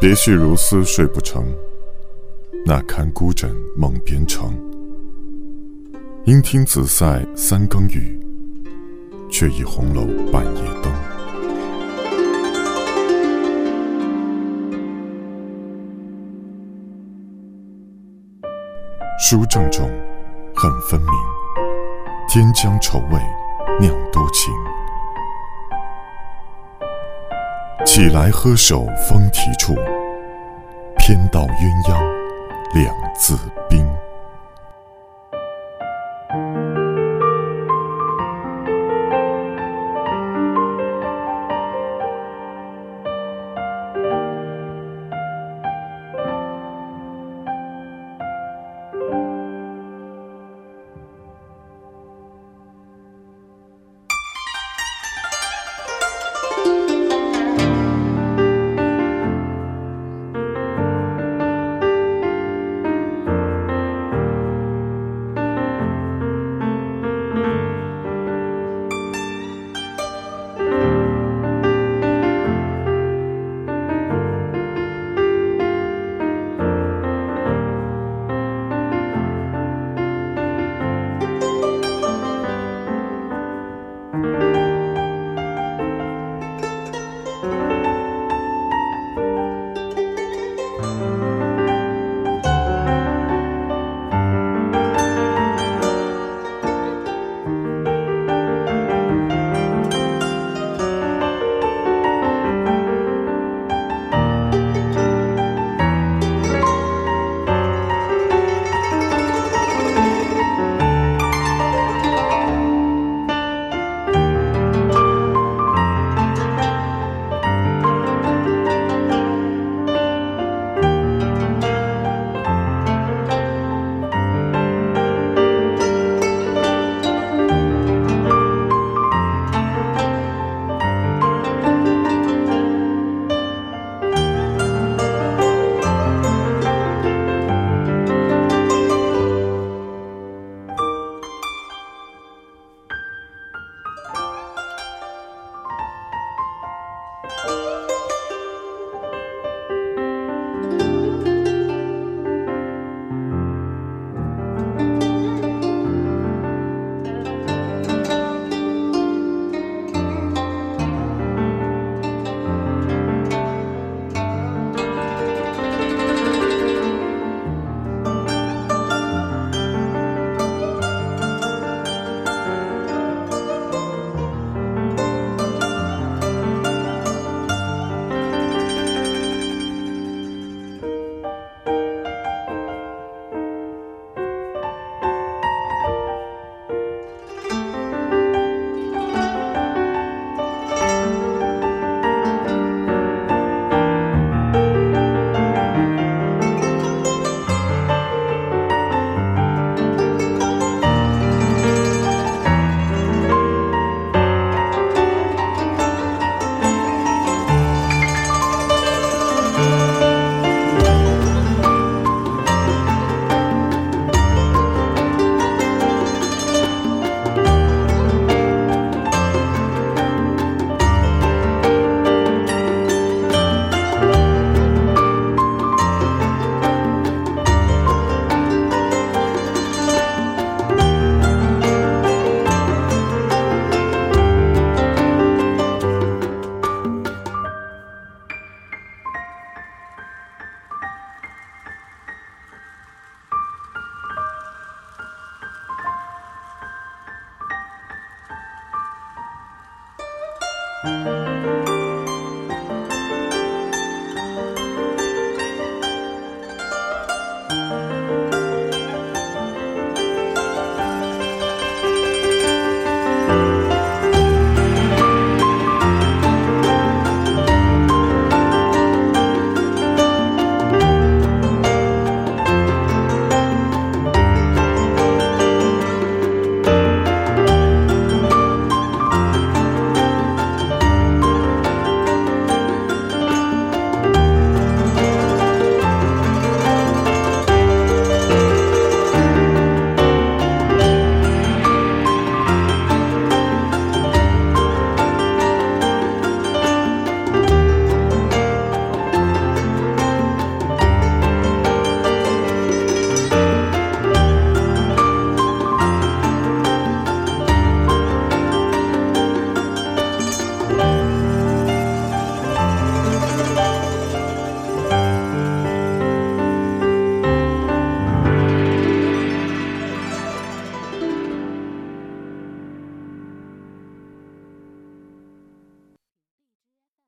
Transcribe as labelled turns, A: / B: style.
A: 别绪如丝睡不成，那堪孤枕梦边城。应听子塞三更雨，却忆红楼半夜灯。书正中，恨分明，天将愁味酿多情。起来喝手风啼处，偏道鸳鸯两字冰。
B: Música